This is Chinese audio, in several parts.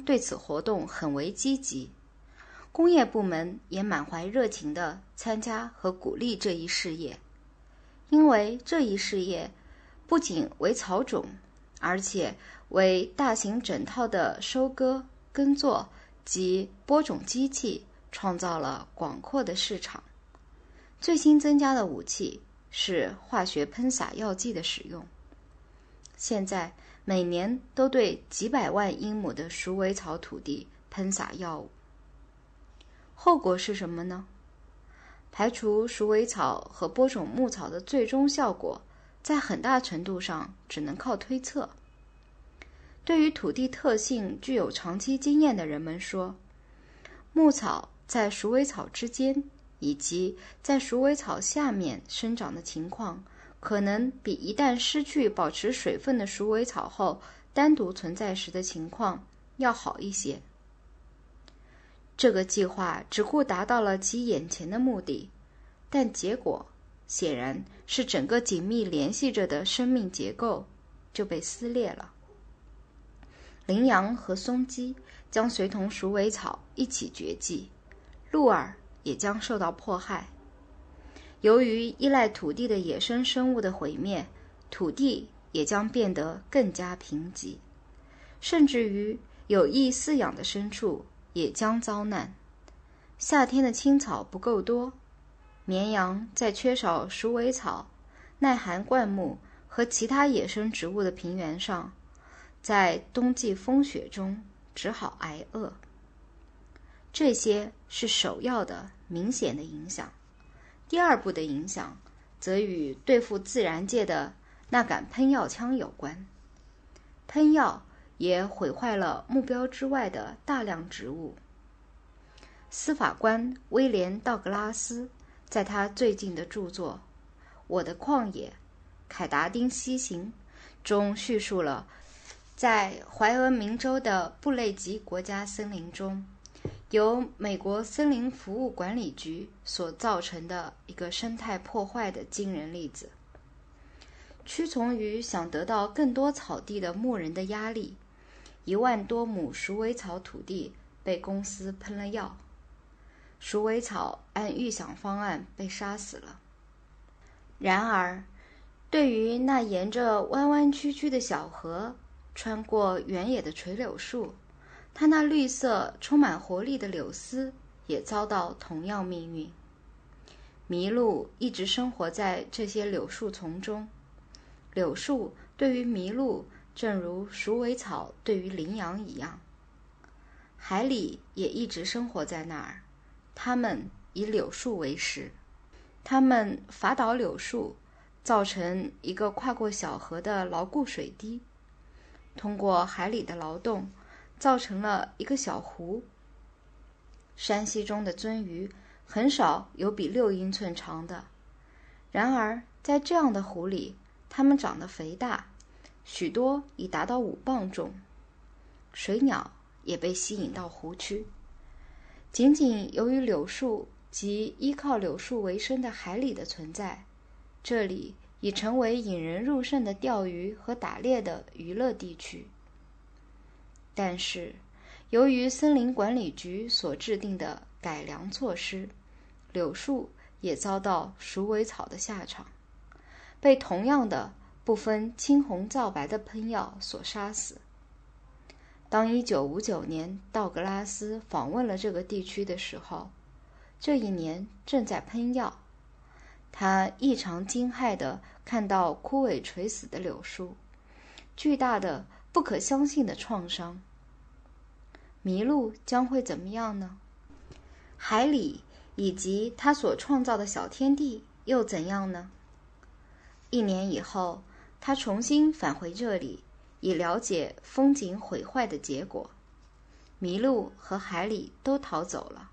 对此活动很为积极，工业部门也满怀热情地参加和鼓励这一事业，因为这一事业不仅为草种，而且为大型整套的收割、耕作及播种机器创造了广阔的市场。最新增加的武器是化学喷洒药剂的使用。现在每年都对几百万英亩的鼠尾草土地喷洒药物，后果是什么呢？排除鼠尾草和播种牧草的最终效果，在很大程度上只能靠推测。对于土地特性具有长期经验的人们说，牧草在鼠尾草之间。以及在鼠尾草下面生长的情况，可能比一旦失去保持水分的鼠尾草后单独存在时的情况要好一些。这个计划只顾达到了其眼前的目的，但结果显然是整个紧密联系着的生命结构就被撕裂了。羚羊和松鸡将随同鼠尾草一起绝迹，鹿儿。也将受到迫害。由于依赖土地的野生生物的毁灭，土地也将变得更加贫瘠，甚至于有意饲养的牲畜也将遭难。夏天的青草不够多，绵羊在缺少鼠尾草、耐寒灌木和其他野生植物的平原上，在冬季风雪中只好挨饿。这些是首要的。明显的影响。第二步的影响，则与对付自然界的那杆喷药枪有关。喷药也毁坏了目标之外的大量植物。司法官威廉·道格拉斯在他最近的著作《我的旷野：凯达丁西行》中叙述了，在怀俄明州的布雷吉国家森林中。由美国森林服务管理局所造成的一个生态破坏的惊人例子。屈从于想得到更多草地的牧人的压力，一万多亩鼠尾草土地被公司喷了药，鼠尾草按预想方案被杀死了。然而，对于那沿着弯弯曲曲的小河穿过原野的垂柳树，它那绿色、充满活力的柳丝也遭到同样命运。麋鹿一直生活在这些柳树丛中，柳树对于麋鹿，正如鼠尾草对于羚羊一样。海里也一直生活在那儿，它们以柳树为食，它们伐倒柳树，造成一个跨过小河的牢固水滴，通过海里的劳动。造成了一个小湖。山溪中的鳟鱼很少有比六英寸长的，然而在这样的湖里，它们长得肥大，许多已达到五磅重。水鸟也被吸引到湖区。仅仅由于柳树及依靠柳树为生的海里的存在，这里已成为引人入胜的钓鱼和打猎的娱乐地区。但是，由于森林管理局所制定的改良措施，柳树也遭到鼠尾草的下场，被同样的不分青红皂白的喷药所杀死。当1959年道格拉斯访问了这个地区的时候，这一年正在喷药，他异常惊骇地看到枯萎垂死的柳树，巨大的、不可相信的创伤。麋鹿将会怎么样呢？海里以及它所创造的小天地又怎样呢？一年以后，他重新返回这里，以了解风景毁坏的结果。麋鹿和海里都逃走了，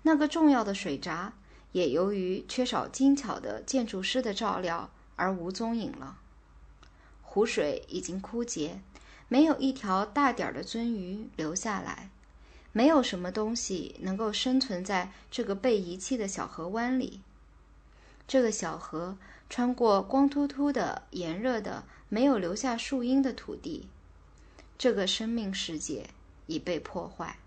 那个重要的水闸也由于缺少精巧的建筑师的照料而无踪影了。湖水已经枯竭。没有一条大点儿的鳟鱼留下来，没有什么东西能够生存在这个被遗弃的小河湾里。这个小河穿过光秃秃的、炎热的、没有留下树荫的土地，这个生命世界已被破坏。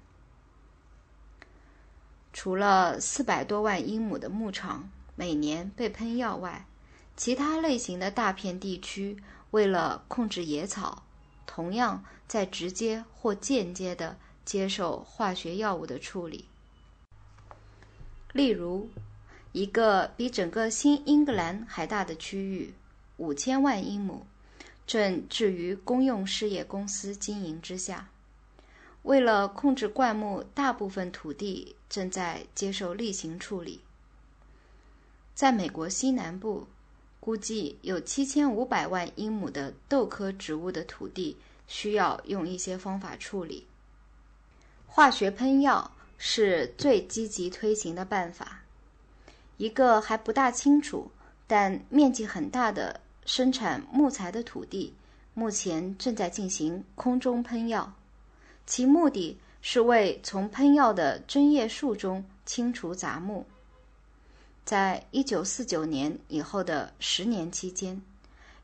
除了四百多万英亩的牧场每年被喷药外，其他类型的大片地区为了控制野草，同样在直接或间接的接受化学药物的处理。例如，一个比整个新英格兰还大的区域（五千万英亩）正置于公用事业公司经营之下。为了控制灌木，大部分土地正在接受例行处理。在美国西南部，估计有七千五百万英亩的豆科植物的土地需要用一些方法处理。化学喷药是最积极推行的办法。一个还不大清楚，但面积很大的生产木材的土地，目前正在进行空中喷药。其目的是为从喷药的针叶树中清除杂木。在一九四九年以后的十年期间，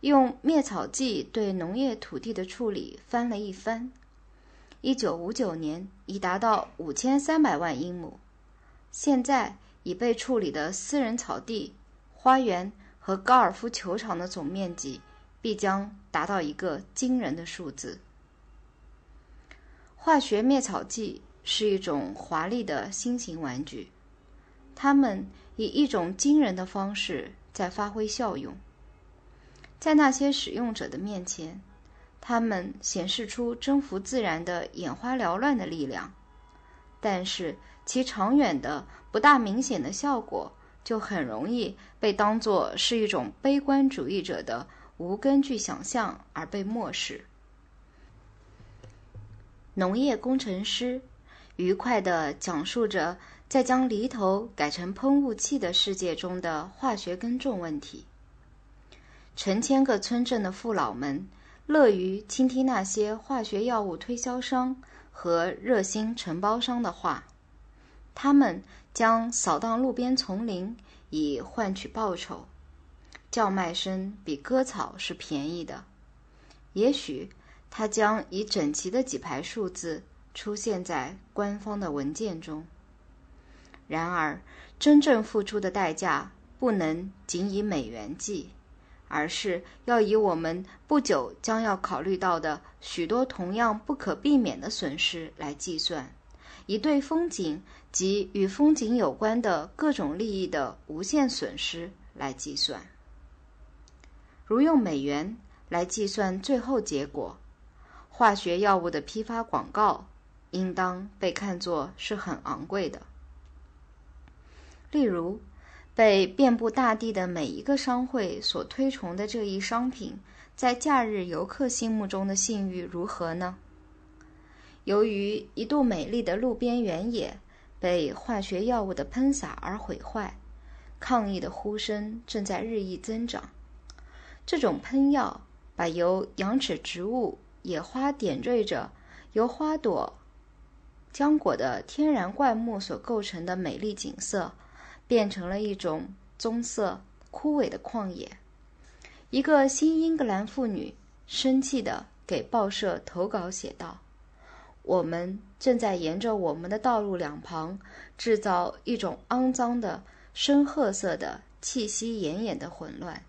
用灭草剂对农业土地的处理翻了一番。一九五九年已达到五千三百万英亩，现在已被处理的私人草地、花园和高尔夫球场的总面积必将达到一个惊人的数字。化学灭草剂是一种华丽的新型玩具，它们以一种惊人的方式在发挥效用。在那些使用者的面前，它们显示出征服自然的眼花缭乱的力量，但是其长远的不大明显的效果就很容易被当作是一种悲观主义者的无根据想象而被漠视。农业工程师愉快地讲述着再将犁头改成喷雾器的世界中的化学耕种问题。成千个村镇的父老们乐于倾听那些化学药物推销商和热心承包商的话，他们将扫荡路边丛林以换取报酬。叫卖声比割草是便宜的，也许。他将以整齐的几排数字出现在官方的文件中。然而，真正付出的代价不能仅以美元计，而是要以我们不久将要考虑到的许多同样不可避免的损失来计算，以对风景及与风景有关的各种利益的无限损失来计算。如用美元来计算最后结果。化学药物的批发广告应当被看作是很昂贵的。例如，被遍布大地的每一个商会所推崇的这一商品，在假日游客心目中的信誉如何呢？由于一度美丽的路边原野被化学药物的喷洒而毁坏，抗议的呼声正在日益增长。这种喷药把由羊齿植物野花点缀着由花朵、浆果的天然灌木所构成的美丽景色，变成了一种棕色、枯萎的旷野。一个新英格兰妇女生气地给报社投稿写道：“我们正在沿着我们的道路两旁制造一种肮脏的深褐色的、气息奄奄的混乱。”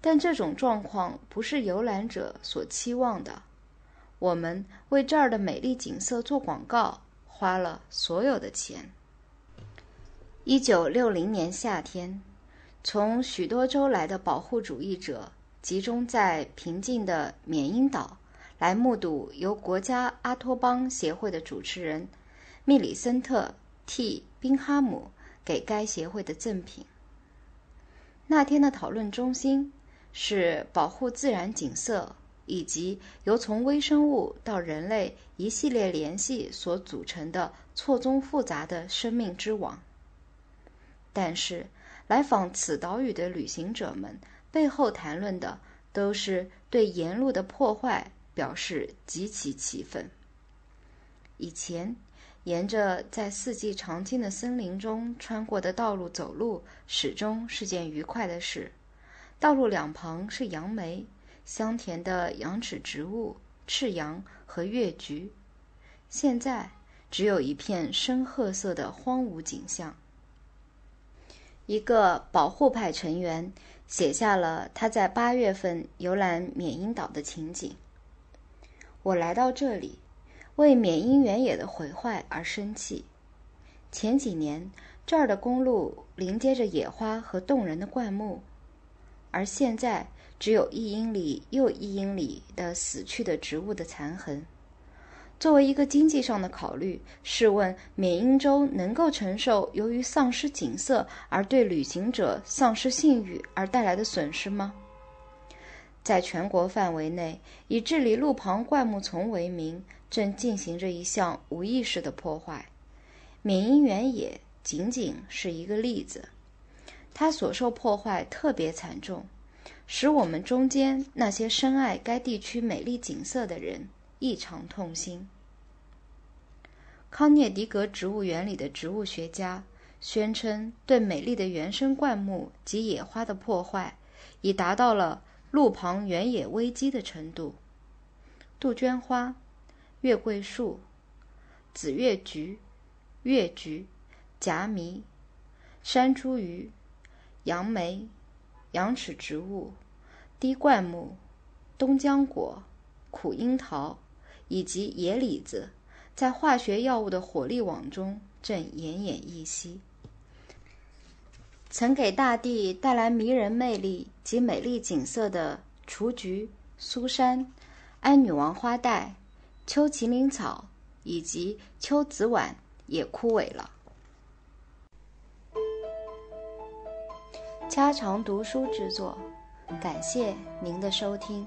但这种状况不是游览者所期望的。我们为这儿的美丽景色做广告，花了所有的钱。一九六零年夏天，从许多州来的保护主义者集中在平静的缅因岛，来目睹由国家阿托邦协会的主持人密里森特 ·T· 宾哈姆给该协会的赠品。那天的讨论中心。是保护自然景色，以及由从微生物到人类一系列联系所组成的错综复杂的生命之网。但是，来访此岛屿的旅行者们背后谈论的都是对沿路的破坏表示极其气愤。以前，沿着在四季常青的森林中穿过的道路走路，始终是件愉快的事。道路两旁是杨梅，香甜的羊齿植物、赤杨和月菊。现在只有一片深褐色的荒芜景象。一个保护派成员写下了他在八月份游览缅因岛的情景。我来到这里，为缅因原野的毁坏而生气。前几年这儿的公路临接着野花和动人的灌木，而现在只有一英里又一英里的死去的植物的残痕。作为一个经济上的考虑，试问缅因州能够承受由于丧失景色而对旅行者丧失信誉而带来的损失吗？在全国范围内，以治理路旁灌木丛为名，正进行着一项无意识的破坏。缅因原野仅仅是一个例子，它所受破坏特别惨重，使我们中间那些深爱该地区美丽景色的人异常痛心。康涅狄格植物园里的植物学家宣称，对美丽的原生灌木及野花的破坏，已达到了路旁原野危机的程度。杜鹃花、月桂树、紫月菊、月菊、夹迷、山茱萸、杨梅、羊齿植物、滴灌木、东浆果、苦樱桃以及野李子。在化学药物的火力网中，正奄奄一息。曾给大地带来迷人魅力及美丽景色的雏菊、苏珊、安女王花带、秋麒麟草以及秋子晚也枯萎了。家常读书制作，感谢您的收听。